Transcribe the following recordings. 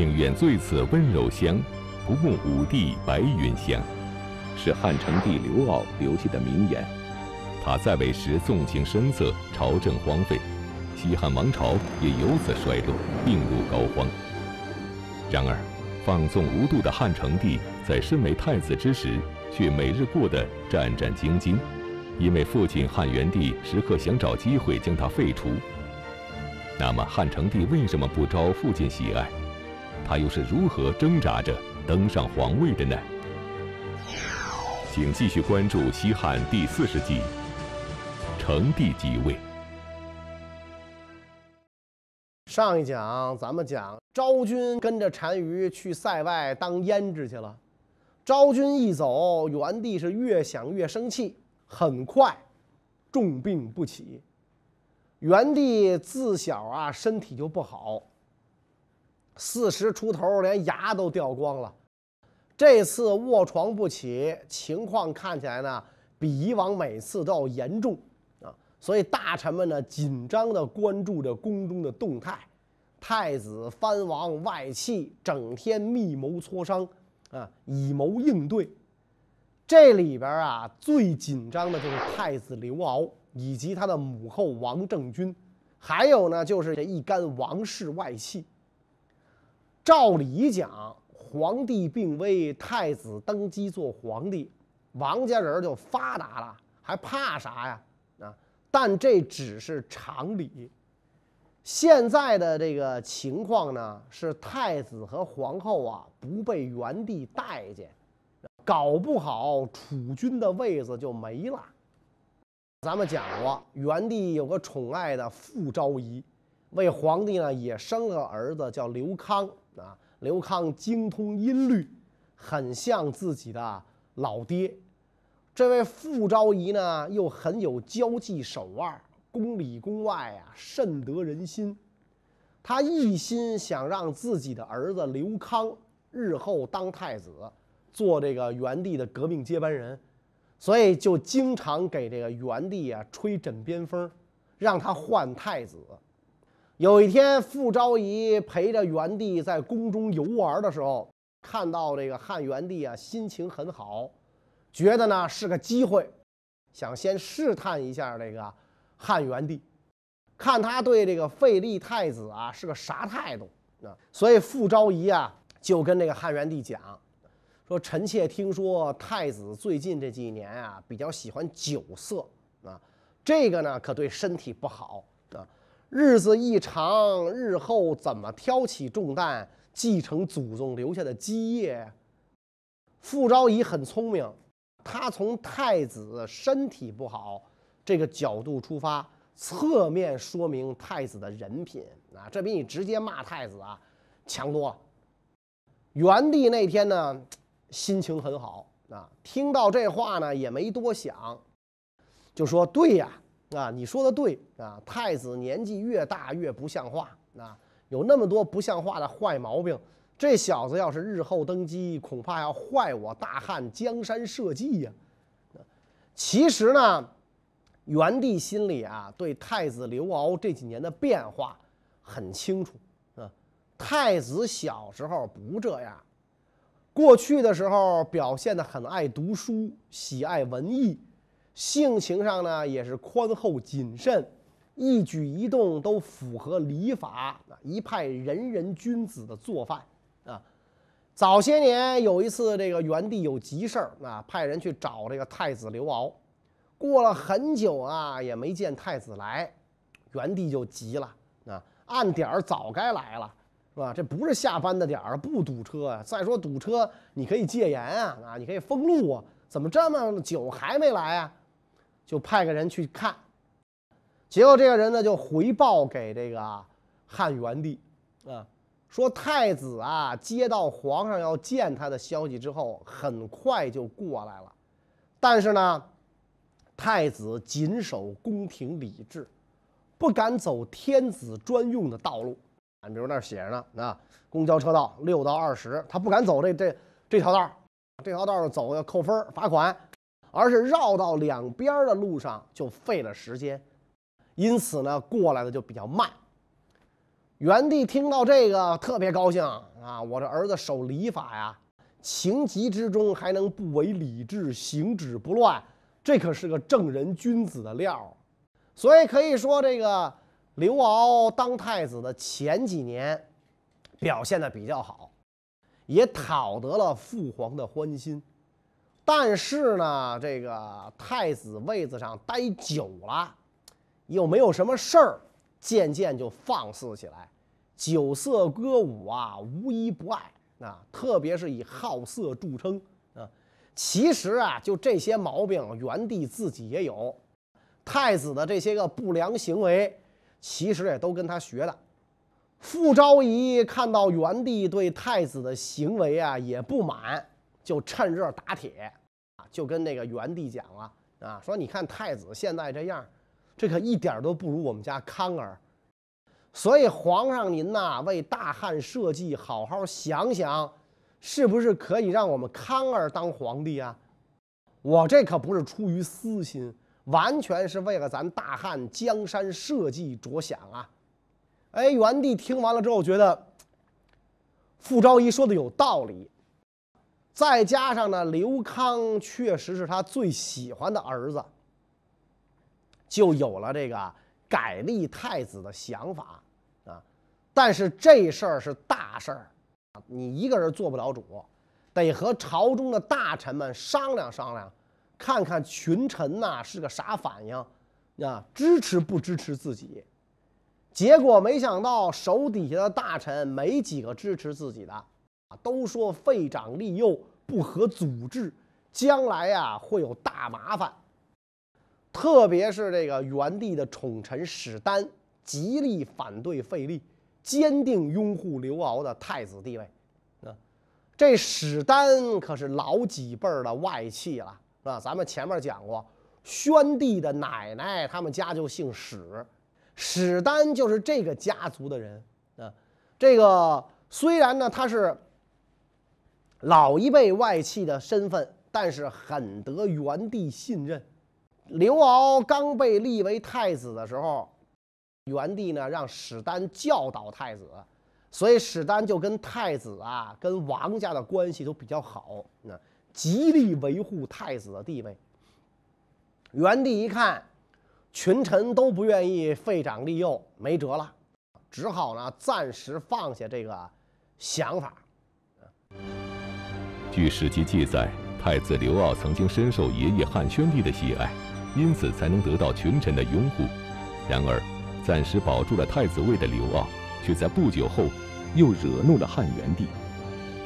宁愿醉此温柔乡，不慕五帝白云香，是汉成帝刘骜留下的名言。他在位时纵情声色，朝政荒废，西汉王朝也由此衰落，病入膏肓。然而，放纵无度的汉成帝在身为太子之时，却每日过得战战兢兢，因为父亲汉元帝时刻想找机会将他废除。那么，汉成帝为什么不招父亲喜爱？他又是如何挣扎着登上皇位的呢？请继续关注西汉第四十集，成帝即位。上一讲咱们讲昭君跟着单于去塞外当胭脂去了，昭君一走，元帝是越想越生气，很快重病不起。元帝自小啊身体就不好，四十出头连牙都掉光了。这次卧床不起，情况看起来呢比以往每次都要严重啊！所以大臣们呢紧张地关注着宫中的动态，太子藩王外戚整天密谋磋商啊，以谋应对。这里边啊最紧张的就是太子刘骜。以及他的母后王政君，还有呢，就是这一干王室外戚。照理讲，皇帝病危，太子登基做皇帝，王家人就发达了，还怕啥呀？啊！但这只是常理。现在的这个情况呢，是太子和皇后啊不被元帝待见，搞不好储君的位子就没了。咱们讲过，元帝有个宠爱的傅昭仪，为皇帝呢也生了个儿子，叫刘康啊。刘康精通音律，很像自己的老爹。这位傅昭仪呢，又很有交际手腕，宫里宫外啊甚得人心。他一心想让自己的儿子刘康日后当太子，做这个元帝的革命接班人。所以就经常给这个元帝啊吹枕边风，让他换太子。有一天，傅昭仪陪着元帝在宫中游玩的时候，看到这个汉元帝啊心情很好，觉得呢是个机会，想先试探一下这个汉元帝，看他对这个废立太子啊是个啥态度啊。所以傅昭仪啊就跟这个汉元帝讲。说臣妾听说太子最近这几年啊比较喜欢酒色啊，这个呢可对身体不好。日子一长，日后怎么挑起重担继承祖宗留下的基业？傅昭仪很聪明，他从太子身体不好这个角度出发，侧面说明太子的人品啊，这比你直接骂太子啊强多了。元帝那天呢？心情很好啊，听到这话呢也没多想，就说：“对呀，啊，你说的对啊，太子年纪越大越不像话啊，有那么多不像话的坏毛病，这小子要是日后登基，恐怕要坏我大汉江山社稷呀。”其实呢，元帝心里啊对太子刘骜这几年的变化很清楚啊，太子小时候不这样。过去的时候表现得很爱读书，喜爱文艺，性情上呢也是宽厚谨慎，一举一动都符合礼法啊，一派仁人君子的做范啊。早些年有一次，这个元帝有急事儿啊，派人去找这个太子刘骜，过了很久啊也没见太子来，元帝就急了啊，按点儿早该来了。是吧？这不是下班的点儿，不堵车啊。再说堵车，你可以戒严啊，啊，你可以封路啊。怎么这么久还没来啊？就派个人去看。结果这个人呢，就回报给这个汉元帝，啊，说太子啊，接到皇上要见他的消息之后，很快就过来了。但是呢，太子谨守宫廷礼制，不敢走天子专用的道路。啊，比如那儿写着呢，啊，公交车道六到二十，他不敢走这这这条道这条道走要扣分罚款，而是绕到两边的路上就费了时间，因此呢，过来的就比较慢。元帝听到这个特别高兴啊，我这儿子守礼法呀，情急之中还能不违礼制，行止不乱，这可是个正人君子的料。所以可以说，这个刘骜当太子的前几年表现的比较好，也讨得了父皇的欢心。但是呢，这个太子位子上待久了，又没有什么事儿，渐渐就放肆起来，酒色歌舞啊，无一不爱啊。特别是以好色著称啊。其实啊，就这些毛病，元帝自己也有。太子的这些个不良行为，其实也都跟他学的。傅昭仪看到元帝对太子的行为啊，也不满，就趁热打铁。就跟那个元帝讲了啊，说你看太子现在这样，这可一点都不如我们家康儿。所以皇上您呐，为大汉社稷好好想想，是不是可以让我们康儿当皇帝啊？我这可不是出于私心，完全是为了咱大汉江山社稷着想啊！哎，元帝听完了之后，觉得傅昭仪说的有道理。再加上呢，刘康确实是他最喜欢的儿子，就有了这个改立太子的想法啊。但是这事儿是大事儿你一个人做不了主，得和朝中的大臣们商量商量，看看群臣呐是个啥反应啊，支持不支持自己。结果没想到手底下的大臣没几个支持自己的。都说废长立幼不合祖制，将来呀会有大麻烦。特别是这个元帝的宠臣史丹，极力反对废立，坚定拥护刘骜的太子地位。啊，这史丹可是老几辈儿的外戚了，是吧？咱们前面讲过，宣帝的奶奶他们家就姓史，史丹就是这个家族的人。啊，这个虽然呢他是。老一辈外戚的身份，但是很得元帝信任。刘骜刚被立为太子的时候，元帝呢让史丹教导太子，所以史丹就跟太子啊、跟王家的关系都比较好，那极力维护太子的地位。元帝一看，群臣都不愿意废长立幼，没辙了，只好呢暂时放下这个想法。据史记记载，太子刘骜曾经深受爷爷汉宣帝的喜爱，因此才能得到群臣的拥护。然而，暂时保住了太子位的刘骜，却在不久后又惹怒了汉元帝。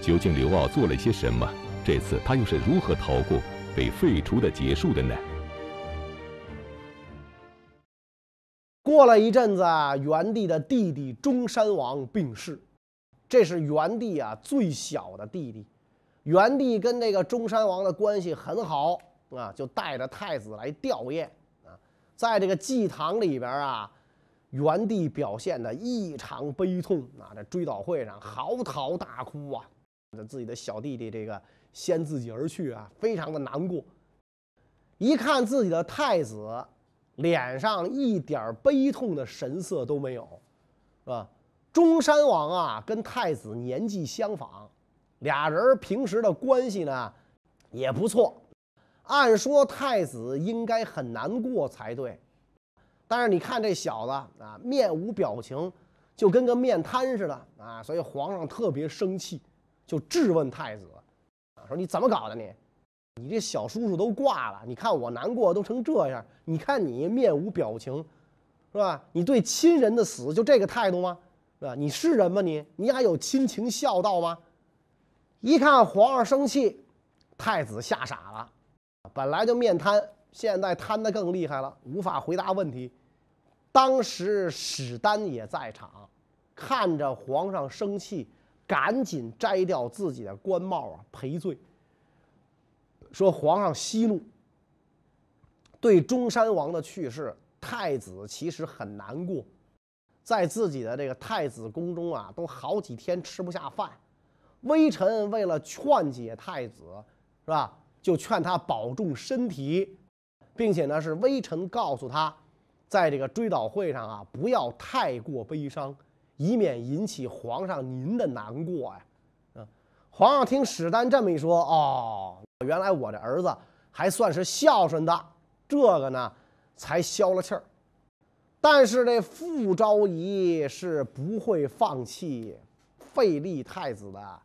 究竟刘骜做了些什么？这次他又是如何逃过被废除的结束的呢？过了一阵子，元帝的弟弟中山王病逝，这是元帝啊最小的弟弟。元帝跟这个中山王的关系很好啊，就带着太子来吊唁啊，在这个祭堂里边啊，元帝表现的异常悲痛啊，在追悼会上嚎啕大哭啊，自己的小弟弟这个先自己而去啊，非常的难过。一看自己的太子脸上一点悲痛的神色都没有，是吧？中山王啊，跟太子年纪相仿。俩人平时的关系呢，也不错。按说太子应该很难过才对，但是你看这小子啊，面无表情，就跟个面瘫似的啊。所以皇上特别生气，就质问太子，说你怎么搞的你？你这小叔叔都挂了，你看我难过都成这样，你看你面无表情，是吧？你对亲人的死就这个态度吗？是吧？你是人吗？你你还有亲情孝道吗？一看皇上生气，太子吓傻了，本来就面瘫，现在瘫得更厉害了，无法回答问题。当时史丹也在场，看着皇上生气，赶紧摘掉自己的官帽啊赔罪，说皇上息怒。对中山王的去世，太子其实很难过，在自己的这个太子宫中啊，都好几天吃不下饭。微臣为了劝解太子，是吧？就劝他保重身体，并且呢，是微臣告诉他，在这个追悼会上啊，不要太过悲伤，以免引起皇上您的难过呀。嗯，皇上听史丹这么一说，哦，原来我这儿子还算是孝顺的，这个呢才消了气儿。但是这傅昭仪是不会放弃废立太子的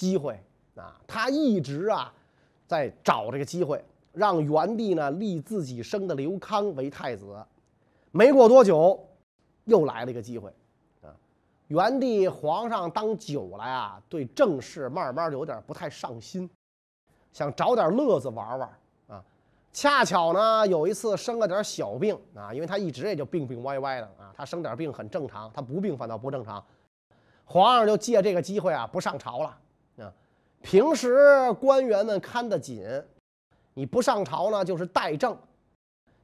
机会啊，他一直啊在找这个机会，让元帝呢立自己生的刘康为太子。没过多久，又来了一个机会啊，元帝皇上当久了呀，对政事慢慢有点不太上心，想找点乐子玩玩啊。恰巧呢，有一次生了点小病啊，因为他一直也就病病歪歪的啊，他生点病很正常，他不病反倒不正常。皇上就借这个机会啊，不上朝了啊。平时官员们看得紧，你不上朝呢就是怠政。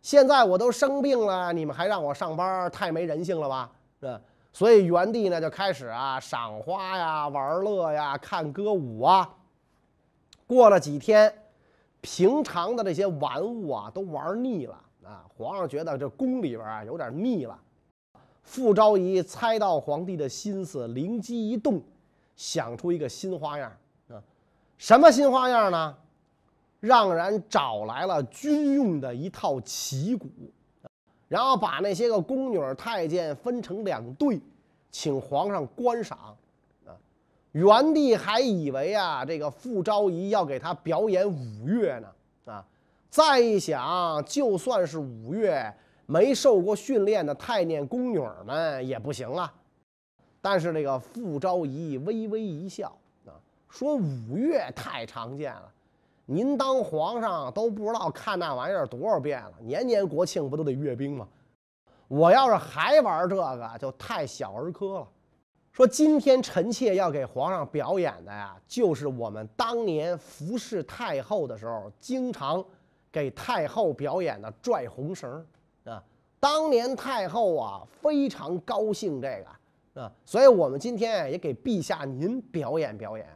现在我都生病了，你们还让我上班，太没人性了吧？是所以元帝呢就开始啊赏花呀、玩乐呀、看歌舞啊。过了几天。平常的这些玩物啊，都玩腻了啊！皇上觉得这宫里边啊有点腻了。傅昭仪猜到皇帝的心思，灵机一动，想出一个新花样啊！什么新花样呢？让人找来了军用的一套旗鼓，然后把那些个宫女太监分成两队，请皇上观赏。啊元帝还以为啊，这个傅昭仪要给他表演五岳呢，啊，再一想，就算是五岳，没受过训练的太监宫女们也不行啊。但是这个傅昭仪微微一笑，啊，说五岳太常见了，您当皇上都不知道看那玩意儿多少遍了，年年国庆不都得阅兵吗？我要是还玩这个，就太小儿科了。说今天臣妾要给皇上表演的呀，就是我们当年服侍太后的时候，经常给太后表演的拽红绳啊。当年太后啊非常高兴这个啊，所以我们今天也给陛下您表演表演。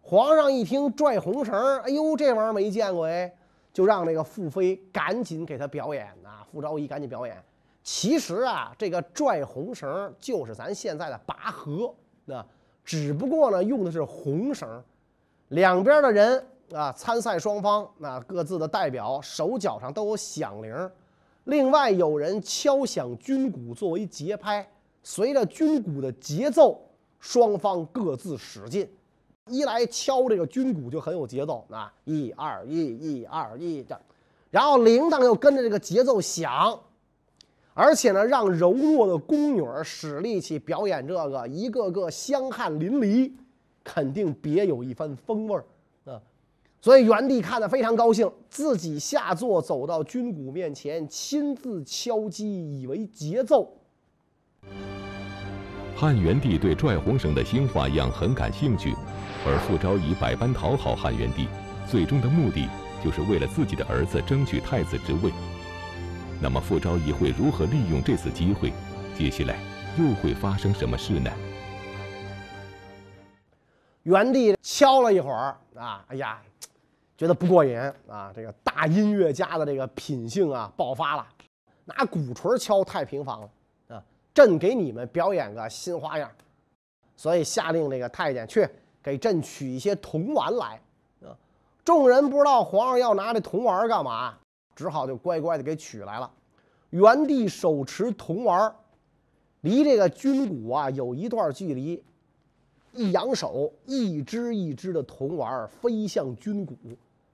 皇上一听拽红绳，哎呦，这玩意儿没见过哎，就让这个傅妃赶紧给他表演啊，傅昭仪赶紧表演。其实啊，这个拽红绳就是咱现在的拔河，那只不过呢用的是红绳，两边的人啊，参赛双方那各自的代表手脚上都有响铃，另外有人敲响军鼓作为节拍，随着军鼓的节奏，双方各自使劲，一来敲这个军鼓就很有节奏啊，一二一，一二一这，然后铃铛又跟着这个节奏响。而且呢，让柔弱的宫女使力气表演这个，一个个香汗淋漓，肯定别有一番风味儿啊！所以元帝看得非常高兴，自己下座走到军鼓面前，亲自敲击，以为节奏。汉元帝对拽红绳的新花样很感兴趣，而傅昭仪百般讨好汉元帝，最终的目的就是为了自己的儿子争取太子之位。那么傅昭仪会如何利用这次机会？接下来又会发生什么事呢？元帝敲了一会儿啊，哎呀，觉得不过瘾啊！这个大音乐家的这个品性啊爆发了，拿鼓槌敲太平房了！朕给你们表演个新花样，所以下令这个太监去给朕取一些铜丸来啊！众人不知道皇上要拿这铜丸干嘛。只好就乖乖的给取来了。原地手持铜丸，离这个军鼓啊有一段距离，一扬手，一只一只的铜丸飞向军鼓，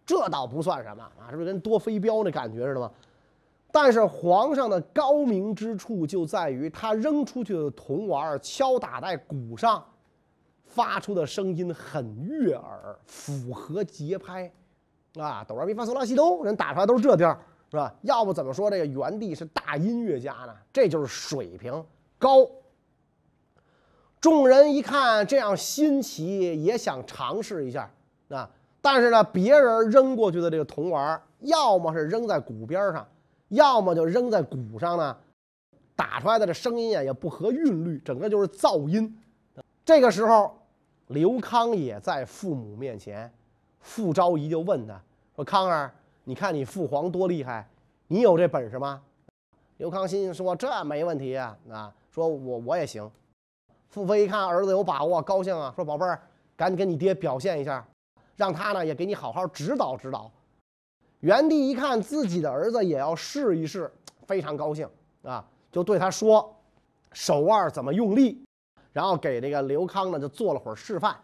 这倒不算什么啊，是不是跟多飞镖那感觉似的吗？但是皇上的高明之处就在于，他扔出去的铜丸敲打在鼓上，发出的声音很悦耳，符合节拍。啊，哆来咪发嗦拉西哆，人打出来都是这调，是吧？要不怎么说这个元帝是大音乐家呢？这就是水平高。众人一看这样新奇，也想尝试一下啊。但是呢，别人扔过去的这个铜丸，要么是扔在鼓边上，要么就扔在鼓上呢，打出来的这声音啊也不合韵律，整个就是噪音。这个时候，刘康也在父母面前。傅昭仪就问他说：“康儿，你看你父皇多厉害，你有这本事吗？”刘康心说：“这没问题啊，啊，说我我也行。”傅飞一看儿子有把握，高兴啊，说宝贝儿，赶紧跟你爹表现一下，让他呢也给你好好指导指导。元帝一看自己的儿子也要试一试，非常高兴啊，就对他说手腕怎么用力，然后给这个刘康呢就做了会儿示范。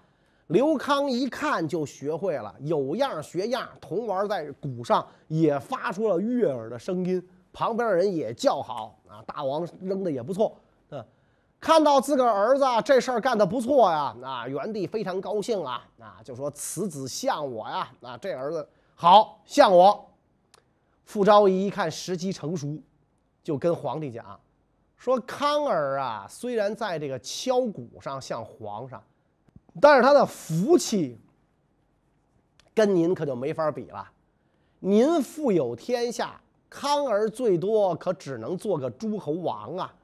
刘康一看就学会了，有样学样，铜丸在鼓上也发出了悦耳的声音，旁边人也叫好啊，大王扔的也不错，啊，看到自个儿儿子这事儿干得不错呀，啊，元帝非常高兴啊，啊，就说此子像我呀，啊，这儿子好像我。傅昭仪一看时机成熟，就跟皇帝讲，说康儿啊，虽然在这个敲鼓上像皇上。但是他的福气跟您可就没法比了。您富有天下，康儿最多可只能做个诸侯王啊！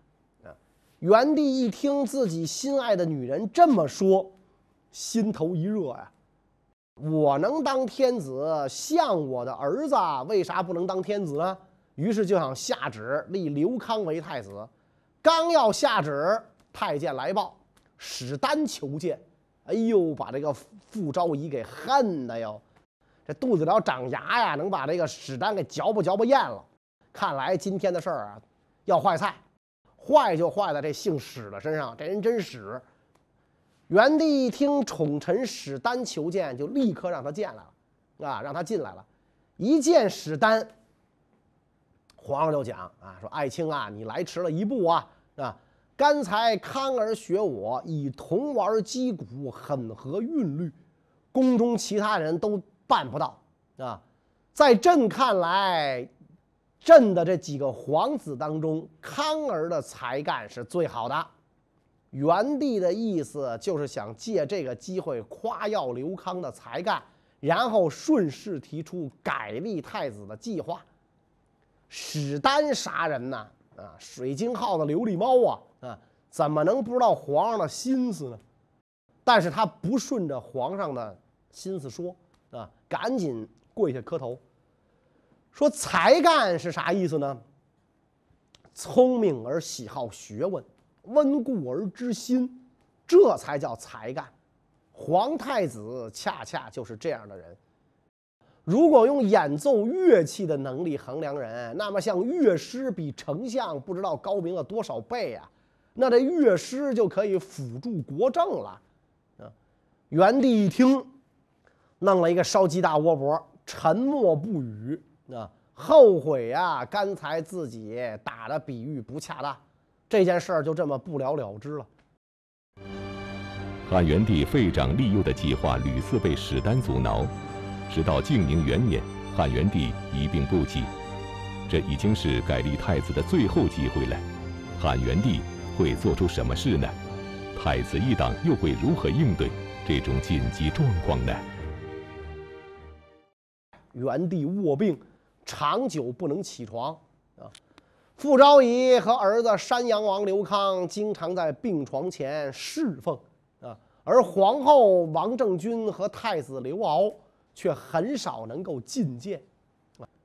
啊，元帝一听自己心爱的女人这么说，心头一热呀。我能当天子，像我的儿子，为啥不能当天子呢？于是就想下旨立刘康为太子。刚要下旨，太监来报，史丹求见。哎呦，把这个傅昭仪给恨的哟，这肚子里要长牙呀，能把这个史丹给嚼吧嚼吧咽了。看来今天的事儿啊，要坏菜，坏就坏在这姓史的身上。这人真史。元帝一听宠臣史丹求见，就立刻让他见来了，啊，让他进来了。一见史丹，皇上就讲啊，说爱卿啊，你来迟了一步啊，啊。刚才康儿学我以铜丸击鼓，很合韵律，宫中其他人都办不到啊。在朕看来，朕的这几个皇子当中，康儿的才干是最好的。元帝的意思就是想借这个机会夸耀刘康的才干，然后顺势提出改立太子的计划。史丹啥人呢？啊，水晶号的琉璃猫啊！啊，怎么能不知道皇上的心思呢？但是他不顺着皇上的心思说啊，赶紧跪下磕头，说才干是啥意思呢？聪明而喜好学问，温故而知新，这才叫才干。皇太子恰恰就是这样的人。如果用演奏乐器的能力衡量人，那么像乐师比丞相不知道高明了多少倍啊！那这乐师就可以辅助国政了，啊！元帝一听，弄了一个烧鸡大窝脖，沉默不语，啊，后悔呀，刚才自己打的比喻不恰当，这件事儿就这么不了了之了。汉元帝废长立幼的计划屡次被史丹阻挠，直到靖宁元年，汉元帝一病不起，这已经是改立太子的最后机会了，汉元帝。会做出什么事呢？太子一党又会如何应对这种紧急状况呢？元帝卧病，长久不能起床啊。傅昭仪和儿子山阳王刘康经常在病床前侍奉啊，而皇后王政君和太子刘骜却很少能够觐见。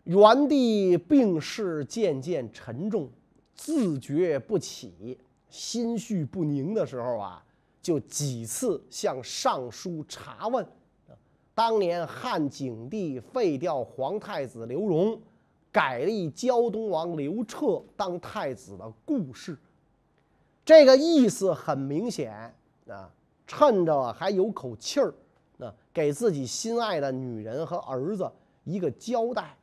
元帝病势渐渐沉重，自觉不起。心绪不宁的时候啊，就几次向尚书查问，当年汉景帝废掉皇太子刘荣，改立胶东王刘彻当太子的故事。这个意思很明显啊，趁着还有口气儿，那给自己心爱的女人和儿子一个交代。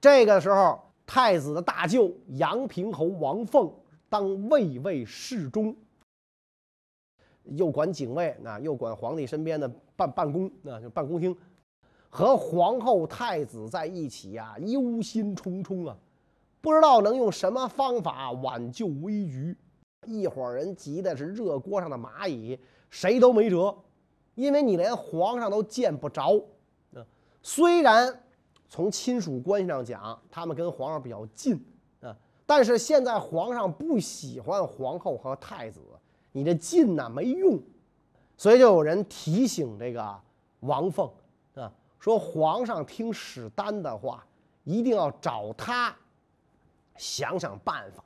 这个时候，太子的大舅阳平侯王凤。当卫尉侍中，又管警卫，那又管皇帝身边的办办公，那就办公厅，和皇后太子在一起呀，忧心忡忡啊，不知道能用什么方法挽救危局。一伙人急的是热锅上的蚂蚁，谁都没辙，因为你连皇上都见不着。啊，虽然从亲属关系上讲，他们跟皇上比较近啊。但是现在皇上不喜欢皇后和太子，你这近呐没用，所以就有人提醒这个王凤，说皇上听史丹的话，一定要找他想想办法。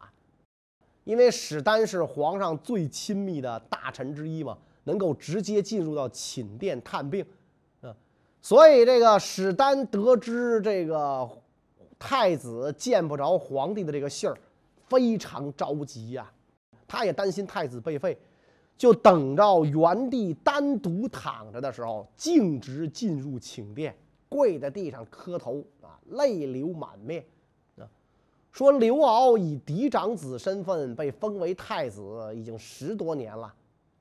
因为史丹是皇上最亲密的大臣之一嘛，能够直接进入到寝殿探病，嗯，所以这个史丹得知这个太子见不着皇帝的这个信儿，非常着急呀，他也担心太子被废。就等着元帝单独躺着的时候，径直进入寝殿，跪在地上磕头啊，泪流满面啊，说刘骜以嫡长子身份被封为太子已经十多年了，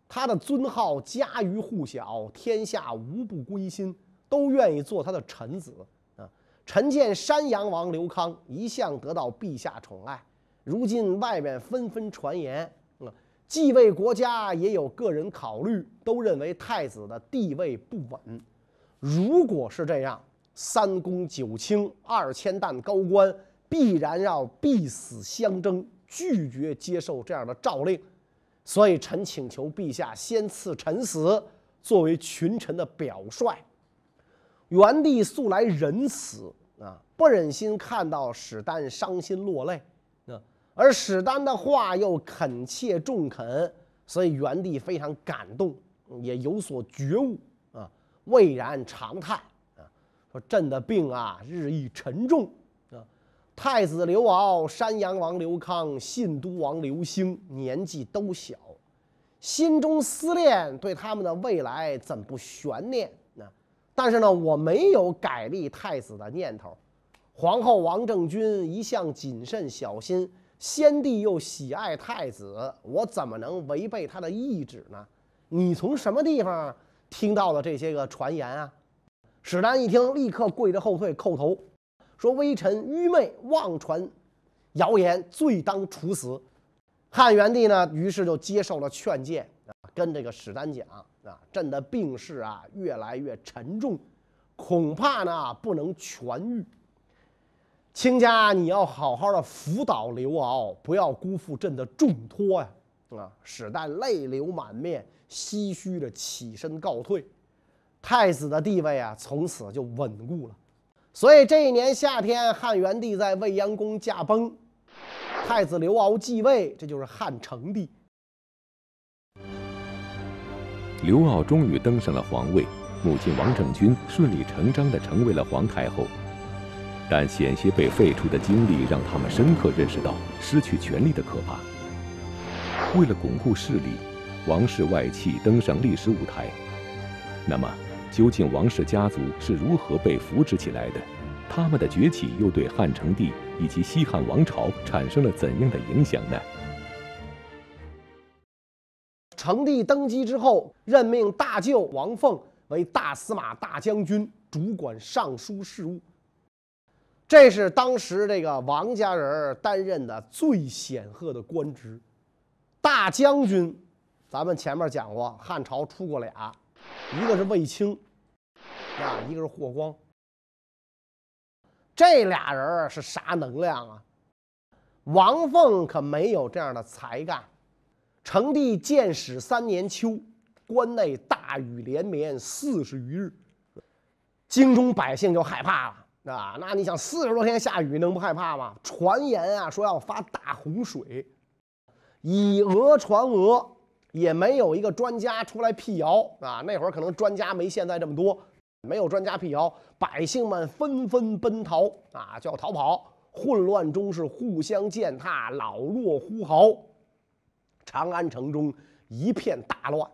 他的尊号家喻户晓，天下无不归心，都愿意做他的臣子啊。臣见山阳王刘康一向得到陛下宠爱，如今外面纷纷传言。继位国家也有个人考虑，都认为太子的地位不稳。如果是这样，三公九卿、二千担高官必然要必死相争，拒绝接受这样的诏令。所以，臣请求陛下先赐臣死，作为群臣的表率。元帝素来仁慈啊，不忍心看到史丹伤心落泪。而史丹的话又恳切中肯，所以元帝非常感动，也有所觉悟啊，蔚然长叹啊，说朕的病啊日益沉重啊。太子刘骜、山阳王刘康、信都王刘兴年纪都小，心中思念对他们的未来怎不悬念呢？但是呢，我没有改立太子的念头。皇后王政君一向谨慎小心。先帝又喜爱太子，我怎么能违背他的意志呢？你从什么地方听到的这些个传言啊？史丹一听，立刻跪着后退，叩头，说：“微臣愚昧，妄传谣言，罪当处死。”汉元帝呢，于是就接受了劝谏啊，跟这个史丹讲啊：“朕的病势啊，越来越沉重，恐怕呢不能痊愈。”卿家，你要好好的辅导刘骜，不要辜负朕的重托呀！啊，史旦泪流满面，唏嘘着起身告退。太子的地位啊，从此就稳固了。所以这一年夏天，汉元帝在未央宫驾崩，太子刘骜继位，这就是汉成帝。刘骜终于登上了皇位，母亲王政君顺理成章的成为了皇太后。但险些被废除的经历，让他们深刻认识到失去权力的可怕。为了巩固势力，王室外戚登上历史舞台。那么，究竟王氏家族是如何被扶植起来的？他们的崛起又对汉成帝以及西汉王朝产生了怎样的影响呢？成帝登基之后，任命大舅王凤为大司马大将军，主管尚书事务。这是当时这个王家人担任的最显赫的官职，大将军。咱们前面讲过，汉朝出过俩，一个是卫青，啊，一个是霍光。这俩人是啥能量啊？王凤可没有这样的才干。成帝建始三年秋，关内大雨连绵四十余日，京中百姓就害怕了。啊，那你想四十多天下雨，能不害怕吗？传言啊，说要发大洪水，以讹传讹，也没有一个专家出来辟谣啊。那会儿可能专家没现在这么多，没有专家辟谣，百姓们纷纷奔逃啊，就要逃跑。混乱中是互相践踏，老弱呼嚎，长安城中一片大乱，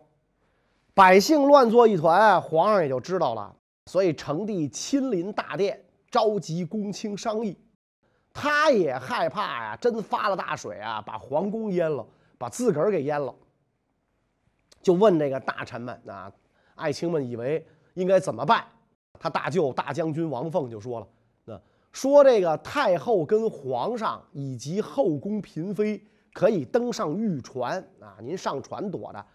百姓乱作一团，皇上也就知道了，所以成帝亲临大殿。召集公卿商议，他也害怕呀，真发了大水啊，把皇宫淹了，把自个儿给淹了。就问这个大臣们啊，爱卿们以为应该怎么办？他大舅大将军王凤就说了，那说这个太后跟皇上以及后宫嫔妃可以登上御船啊，您上船躲着，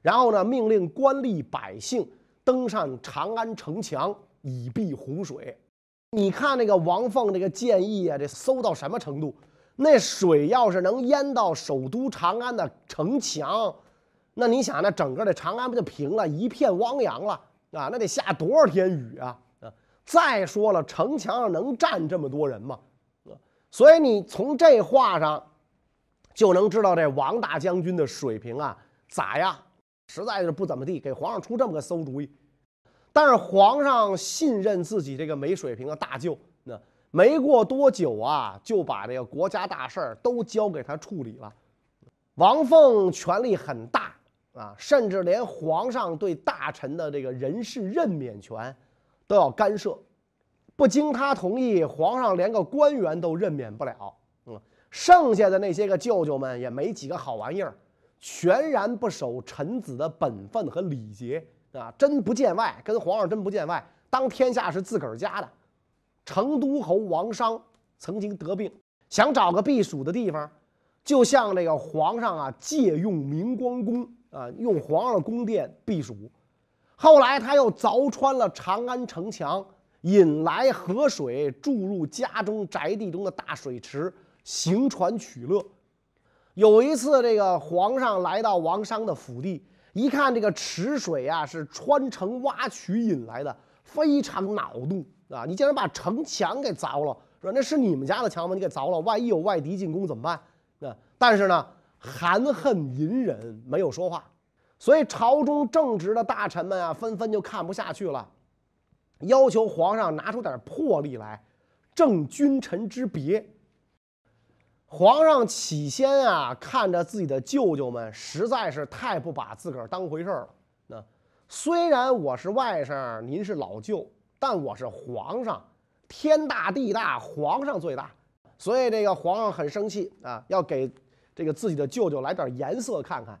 然后呢，命令官吏百姓登上长安城墙以避洪水。你看那个王凤这个建议啊，这馊到什么程度？那水要是能淹到首都长安的城墙，那你想，那整个的长安不就平了，一片汪洋了啊？那得下多少天雨啊？啊！再说了，城墙上能站这么多人吗？啊！所以你从这话上就能知道这王大将军的水平啊咋样，实在是不怎么地，给皇上出这么个馊主意。但是皇上信任自己这个没水平的大舅，那没过多久啊，就把这个国家大事儿都交给他处理了。王凤权力很大啊，甚至连皇上对大臣的这个人事任免权都要干涉，不经他同意，皇上连个官员都任免不了。嗯，剩下的那些个舅舅们也没几个好玩意儿，全然不守臣子的本分和礼节。啊，真不见外，跟皇上真不见外。当天下是自个儿家的。成都侯王商曾经得病，想找个避暑的地方，就向这个皇上啊借用明光宫啊，用皇上的宫殿避暑。后来他又凿穿了长安城墙，引来河水注入家中宅地中的大水池，行船取乐。有一次，这个皇上来到王商的府邸。一看这个池水啊，是穿城挖渠引来的，非常恼怒啊！你竟然把城墙给凿了，说那是你们家的墙吗？你给凿了，万一有外敌进攻怎么办？啊！但是呢，含恨隐忍，没有说话。所以朝中正直的大臣们啊，纷纷就看不下去了，要求皇上拿出点魄力来，正君臣之别。皇上起先啊，看着自己的舅舅们，实在是太不把自个儿当回事儿了。那虽然我是外甥，您是老舅，但我是皇上，天大地大，皇上最大。所以这个皇上很生气啊，要给这个自己的舅舅来点颜色看看。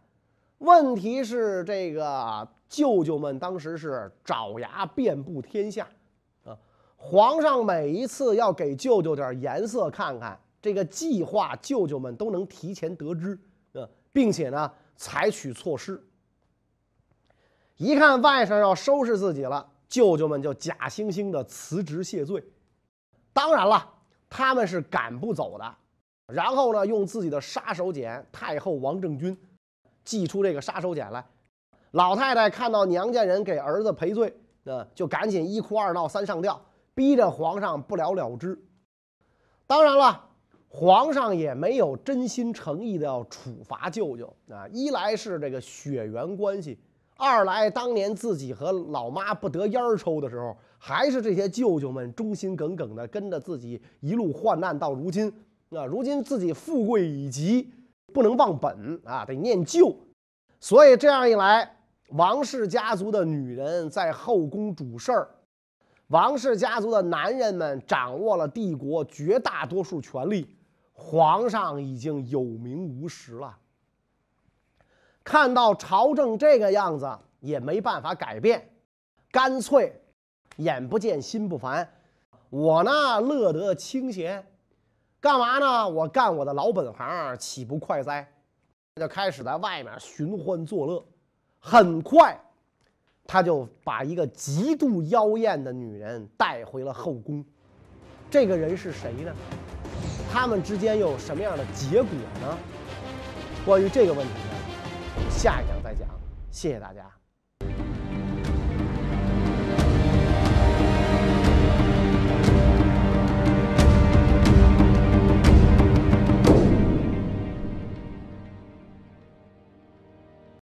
问题是这个舅舅们当时是爪牙遍布天下啊，皇上每一次要给舅舅点颜色看看。这个计划，舅舅们都能提前得知，呃，并且呢，采取措施。一看外甥要收拾自己了，舅舅们就假惺惺的辞职谢罪。当然了，他们是赶不走的。然后呢，用自己的杀手锏，太后王政君祭出这个杀手锏来。老太太看到娘家人给儿子赔罪，呃，就赶紧一哭二闹三上吊，逼着皇上不了了之。当然了。皇上也没有真心诚意的要处罚舅舅啊！一来是这个血缘关系，二来当年自己和老妈不得烟儿抽的时候，还是这些舅舅们忠心耿耿的跟着自己一路患难到如今啊！如今自己富贵已极，不能忘本啊，得念旧。所以这样一来，王氏家族的女人在后宫主事儿，王氏家族的男人们掌握了帝国绝大多数权力。皇上已经有名无实了，看到朝政这个样子也没办法改变，干脆眼不见心不烦，我呢乐得清闲，干嘛呢？我干我的老本行，岂不快哉？就开始在外面寻欢作乐，很快他就把一个极度妖艳的女人带回了后宫，这个人是谁呢？他们之间又有什么样的结果呢？关于这个问题呢，下一讲再讲。谢谢大家。